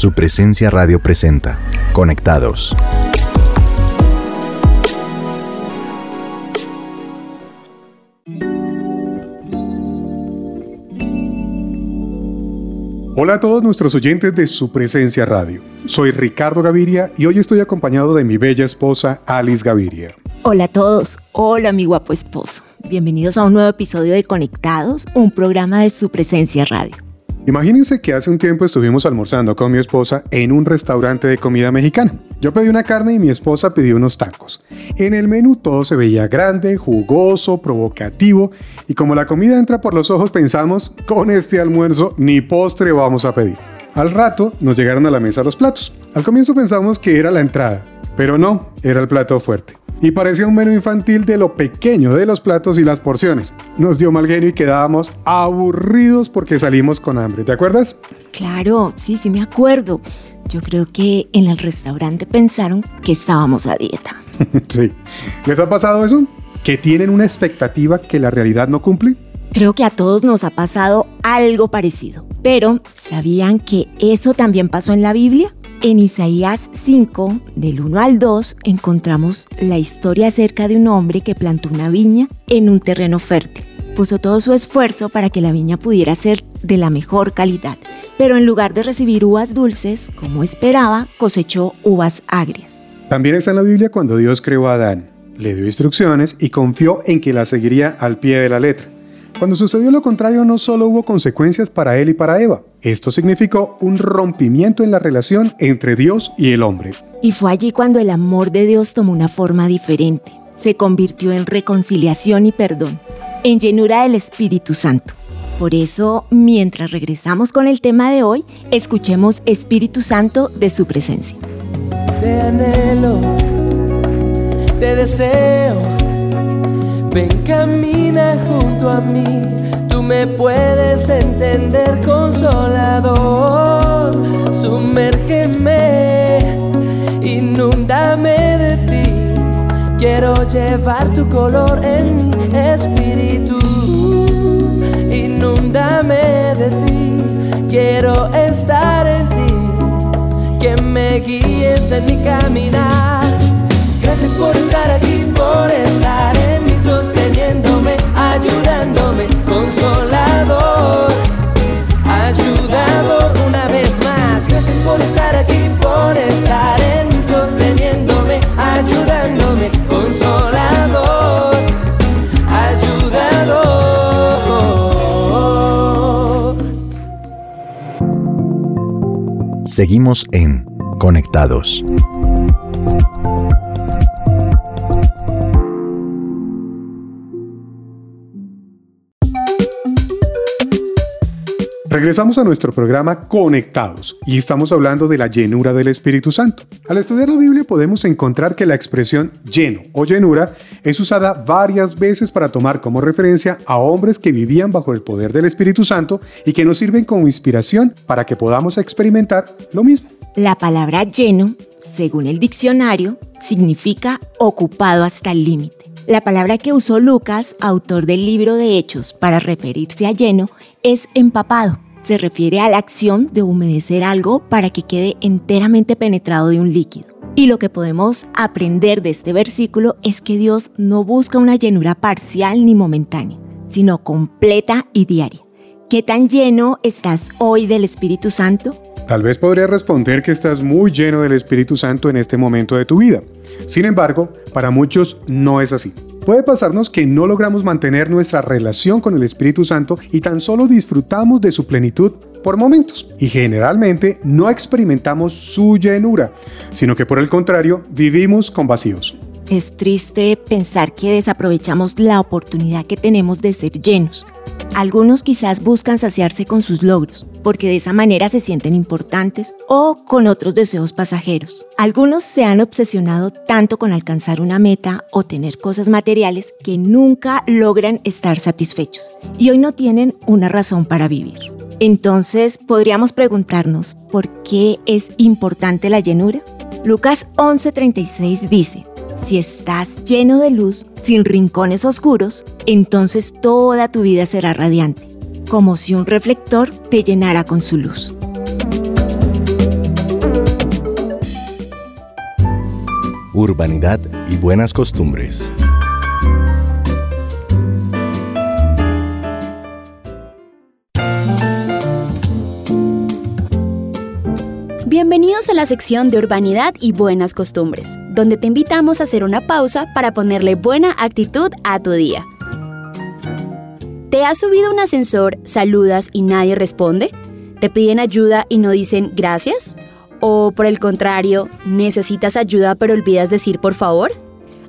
Su presencia radio presenta. Conectados. Hola a todos nuestros oyentes de Su Presencia Radio. Soy Ricardo Gaviria y hoy estoy acompañado de mi bella esposa Alice Gaviria. Hola a todos, hola mi guapo esposo. Bienvenidos a un nuevo episodio de Conectados, un programa de Su Presencia Radio. Imagínense que hace un tiempo estuvimos almorzando con mi esposa en un restaurante de comida mexicana. Yo pedí una carne y mi esposa pidió unos tacos. En el menú todo se veía grande, jugoso, provocativo y como la comida entra por los ojos pensamos, con este almuerzo ni postre vamos a pedir. Al rato nos llegaron a la mesa los platos. Al comienzo pensamos que era la entrada, pero no, era el plato fuerte y parecía un menú infantil de lo pequeño de los platos y las porciones. Nos dio mal genio y quedábamos aburridos porque salimos con hambre, ¿te acuerdas? Claro, sí, sí me acuerdo. Yo creo que en el restaurante pensaron que estábamos a dieta. sí. ¿Les ha pasado eso? ¿Que tienen una expectativa que la realidad no cumple? Creo que a todos nos ha pasado algo parecido. Pero, ¿sabían que eso también pasó en la Biblia? En Isaías 5, del 1 al 2, encontramos la historia acerca de un hombre que plantó una viña en un terreno fértil. Puso todo su esfuerzo para que la viña pudiera ser de la mejor calidad, pero en lugar de recibir uvas dulces, como esperaba, cosechó uvas agrias. También está en la Biblia cuando Dios creó a Adán, le dio instrucciones y confió en que la seguiría al pie de la letra. Cuando sucedió lo contrario, no solo hubo consecuencias para él y para Eva, esto significó un rompimiento en la relación entre Dios y el hombre. Y fue allí cuando el amor de Dios tomó una forma diferente, se convirtió en reconciliación y perdón, en llenura del Espíritu Santo. Por eso, mientras regresamos con el tema de hoy, escuchemos Espíritu Santo de su presencia. Te anhelo, te deseo Ven, camina junto a mí, tú me puedes entender, consolador. Sumérgeme, inúndame de ti. Quiero llevar tu color en mi espíritu. Inúndame de ti, quiero estar en ti. Que me guíes en mi caminar. Gracias por estar aquí, por estar en mí, Seguimos en Conectados. Regresamos a nuestro programa Conectados y estamos hablando de la llenura del Espíritu Santo. Al estudiar la Biblia podemos encontrar que la expresión lleno o llenura es usada varias veces para tomar como referencia a hombres que vivían bajo el poder del Espíritu Santo y que nos sirven como inspiración para que podamos experimentar lo mismo. La palabra lleno, según el diccionario, significa ocupado hasta el límite. La palabra que usó Lucas, autor del libro de Hechos, para referirse a lleno, es empapado. Se refiere a la acción de humedecer algo para que quede enteramente penetrado de un líquido. Y lo que podemos aprender de este versículo es que Dios no busca una llenura parcial ni momentánea, sino completa y diaria. ¿Qué tan lleno estás hoy del Espíritu Santo? Tal vez podría responder que estás muy lleno del Espíritu Santo en este momento de tu vida. Sin embargo, para muchos no es así. Puede pasarnos que no logramos mantener nuestra relación con el Espíritu Santo y tan solo disfrutamos de su plenitud por momentos y generalmente no experimentamos su llenura, sino que por el contrario vivimos con vacíos. Es triste pensar que desaprovechamos la oportunidad que tenemos de ser llenos algunos quizás buscan saciarse con sus logros, porque de esa manera se sienten importantes o con otros deseos pasajeros. Algunos se han obsesionado tanto con alcanzar una meta o tener cosas materiales que nunca logran estar satisfechos y hoy no tienen una razón para vivir. Entonces podríamos preguntarnos, ¿por qué es importante la llenura? Lucas 11:36 dice, si estás lleno de luz, sin rincones oscuros, entonces toda tu vida será radiante, como si un reflector te llenara con su luz. Urbanidad y buenas costumbres. Bienvenidos a la sección de Urbanidad y Buenas Costumbres, donde te invitamos a hacer una pausa para ponerle buena actitud a tu día. ¿Te has subido un ascensor, saludas y nadie responde? ¿Te piden ayuda y no dicen gracias? ¿O por el contrario, necesitas ayuda pero olvidas decir por favor?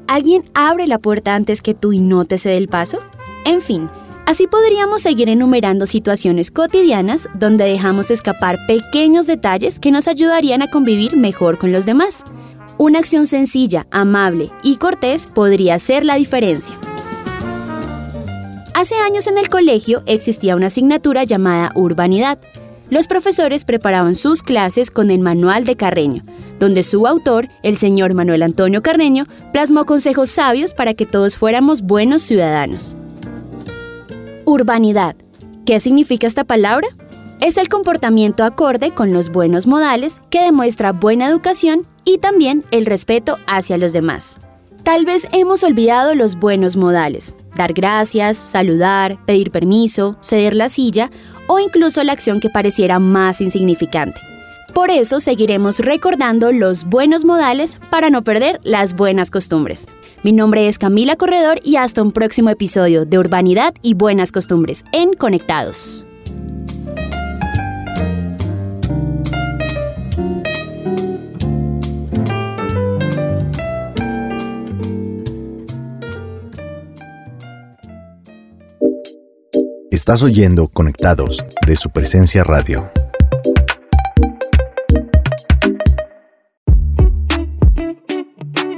¿Alguien abre la puerta antes que tú y no te cede el paso? En fin, así podríamos seguir enumerando situaciones cotidianas donde dejamos escapar pequeños detalles que nos ayudarían a convivir mejor con los demás. Una acción sencilla, amable y cortés podría ser la diferencia. Hace años en el colegio existía una asignatura llamada Urbanidad. Los profesores preparaban sus clases con el manual de Carreño, donde su autor, el señor Manuel Antonio Carreño, plasmó consejos sabios para que todos fuéramos buenos ciudadanos. Urbanidad. ¿Qué significa esta palabra? Es el comportamiento acorde con los buenos modales que demuestra buena educación y también el respeto hacia los demás. Tal vez hemos olvidado los buenos modales, dar gracias, saludar, pedir permiso, ceder la silla o incluso la acción que pareciera más insignificante. Por eso seguiremos recordando los buenos modales para no perder las buenas costumbres. Mi nombre es Camila Corredor y hasta un próximo episodio de Urbanidad y Buenas Costumbres en Conectados. Estás oyendo Conectados de su presencia radio.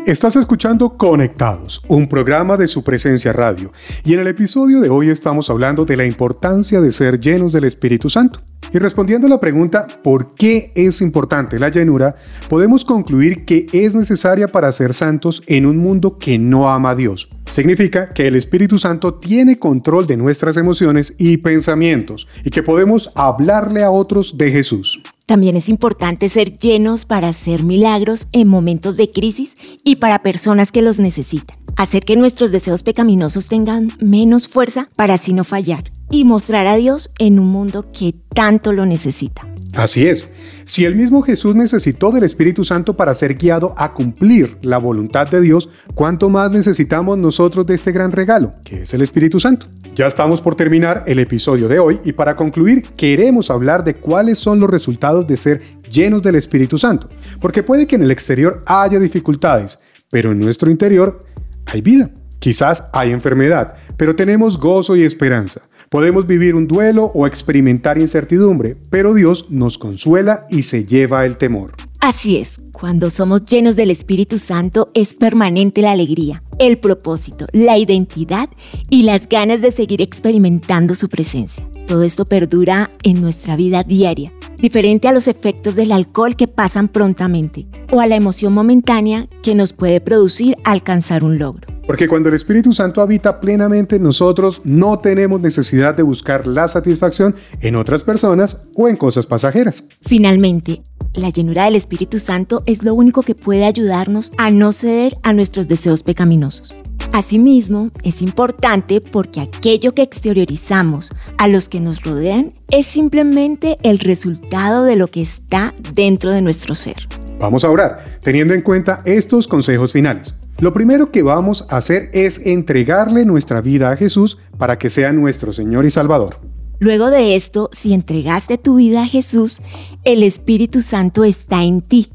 Estás escuchando Conectados, un programa de su presencia radio, y en el episodio de hoy estamos hablando de la importancia de ser llenos del Espíritu Santo. Y respondiendo a la pregunta ¿por qué es importante la llenura? podemos concluir que es necesaria para ser santos en un mundo que no ama a Dios. Significa que el Espíritu Santo tiene control de nuestras emociones y pensamientos y que podemos hablarle a otros de Jesús. También es importante ser llenos para hacer milagros en momentos de crisis y para personas que los necesitan. Hacer que nuestros deseos pecaminosos tengan menos fuerza para así no fallar y mostrar a Dios en un mundo que tanto lo necesita. Así es. Si el mismo Jesús necesitó del Espíritu Santo para ser guiado a cumplir la voluntad de Dios, ¿cuánto más necesitamos nosotros de este gran regalo, que es el Espíritu Santo? Ya estamos por terminar el episodio de hoy y para concluir queremos hablar de cuáles son los resultados de ser llenos del Espíritu Santo, porque puede que en el exterior haya dificultades, pero en nuestro interior hay vida. Quizás hay enfermedad, pero tenemos gozo y esperanza. Podemos vivir un duelo o experimentar incertidumbre, pero Dios nos consuela y se lleva el temor. Así es, cuando somos llenos del Espíritu Santo es permanente la alegría, el propósito, la identidad y las ganas de seguir experimentando su presencia. Todo esto perdura en nuestra vida diaria, diferente a los efectos del alcohol que pasan prontamente o a la emoción momentánea que nos puede producir alcanzar un logro. Porque cuando el Espíritu Santo habita plenamente en nosotros, no tenemos necesidad de buscar la satisfacción en otras personas o en cosas pasajeras. Finalmente, la llenura del Espíritu Santo es lo único que puede ayudarnos a no ceder a nuestros deseos pecaminosos. Asimismo, es importante porque aquello que exteriorizamos a los que nos rodean es simplemente el resultado de lo que está dentro de nuestro ser. Vamos a orar, teniendo en cuenta estos consejos finales. Lo primero que vamos a hacer es entregarle nuestra vida a Jesús para que sea nuestro Señor y Salvador. Luego de esto, si entregaste tu vida a Jesús, el Espíritu Santo está en ti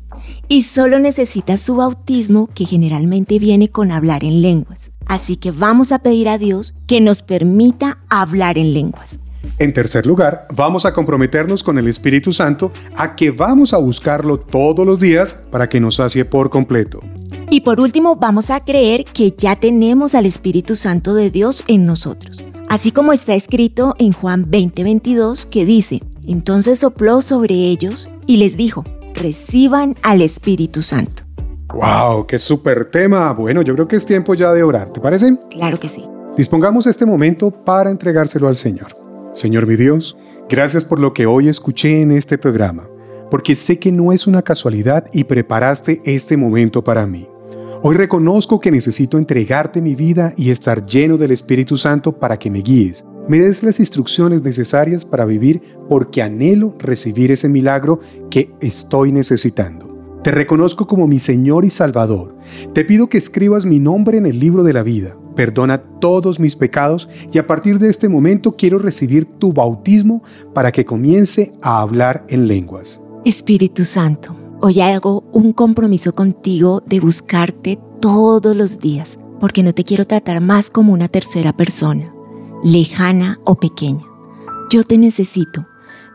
y solo necesitas su bautismo que generalmente viene con hablar en lenguas. Así que vamos a pedir a Dios que nos permita hablar en lenguas. En tercer lugar, vamos a comprometernos con el Espíritu Santo a que vamos a buscarlo todos los días para que nos sacie por completo. Y por último, vamos a creer que ya tenemos al Espíritu Santo de Dios en nosotros. Así como está escrito en Juan 20:22 que dice, entonces sopló sobre ellos y les dijo, reciban al Espíritu Santo. ¡Wow! ¡Qué súper tema! Bueno, yo creo que es tiempo ya de orar, ¿te parece? Claro que sí. Dispongamos este momento para entregárselo al Señor. Señor mi Dios, gracias por lo que hoy escuché en este programa, porque sé que no es una casualidad y preparaste este momento para mí. Hoy reconozco que necesito entregarte mi vida y estar lleno del Espíritu Santo para que me guíes, me des las instrucciones necesarias para vivir porque anhelo recibir ese milagro que estoy necesitando. Te reconozco como mi Señor y Salvador. Te pido que escribas mi nombre en el libro de la vida. Perdona todos mis pecados y a partir de este momento quiero recibir tu bautismo para que comience a hablar en lenguas. Espíritu Santo Hoy hago un compromiso contigo de buscarte todos los días, porque no te quiero tratar más como una tercera persona, lejana o pequeña. Yo te necesito.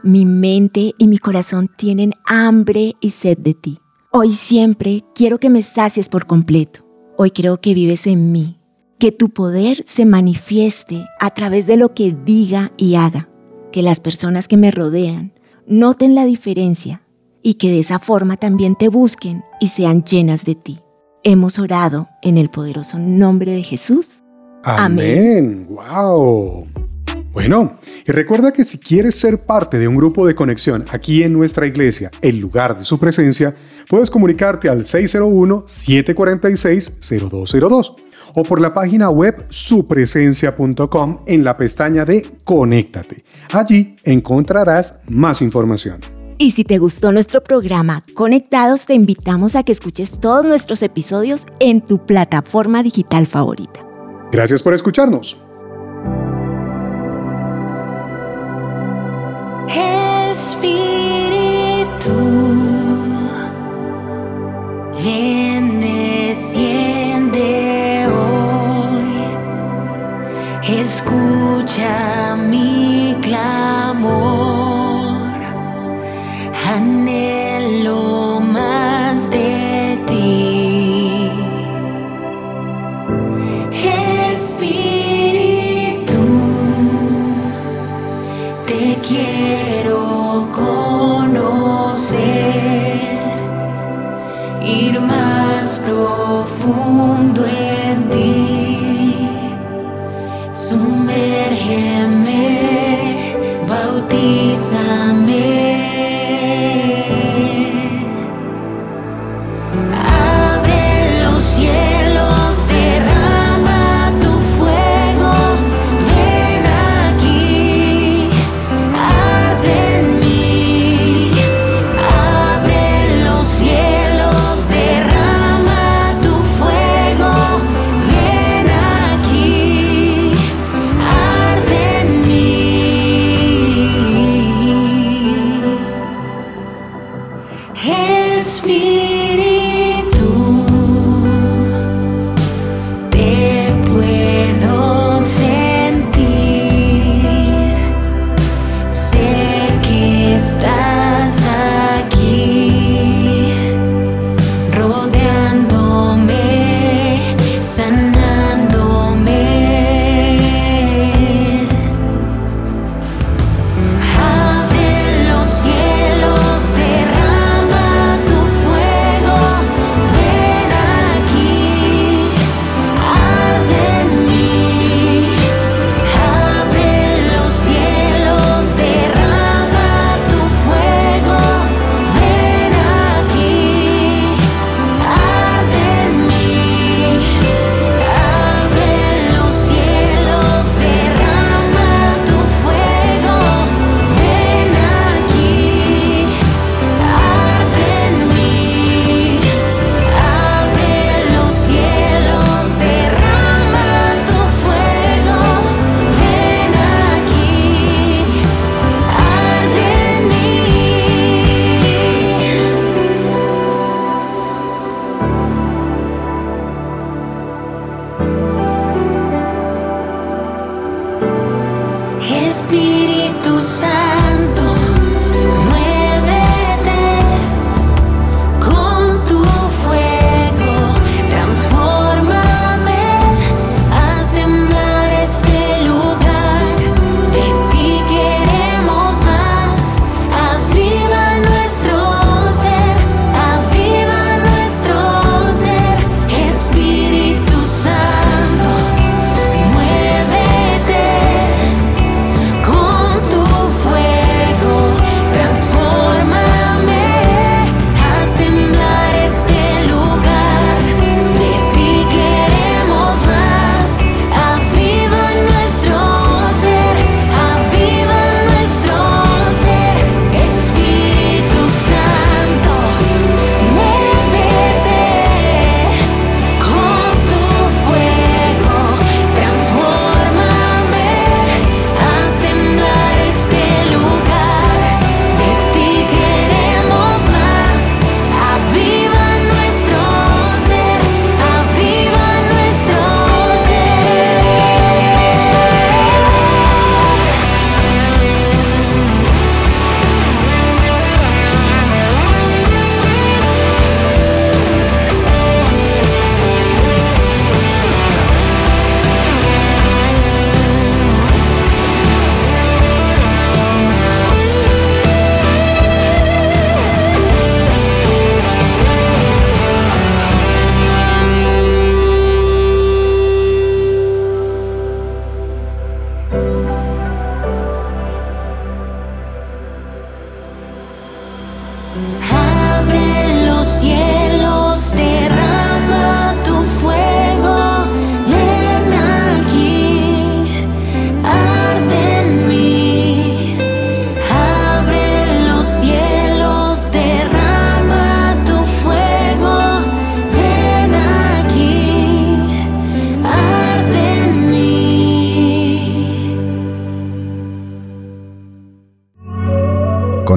Mi mente y mi corazón tienen hambre y sed de ti. Hoy siempre quiero que me sacies por completo. Hoy creo que vives en mí, que tu poder se manifieste a través de lo que diga y haga, que las personas que me rodean noten la diferencia y que de esa forma también te busquen y sean llenas de ti. Hemos orado en el poderoso nombre de Jesús. Amén. ¡Wow! Bueno, y recuerda que si quieres ser parte de un grupo de conexión aquí en nuestra iglesia, en lugar de su presencia, puedes comunicarte al 601-746-0202 o por la página web supresencia.com en la pestaña de Conéctate. Allí encontrarás más información. Y si te gustó nuestro programa Conectados, te invitamos a que escuches todos nuestros episodios en tu plataforma digital favorita. Gracias por escucharnos. Espíritu, ven, desciende hoy, escucha Espíritu, te quiero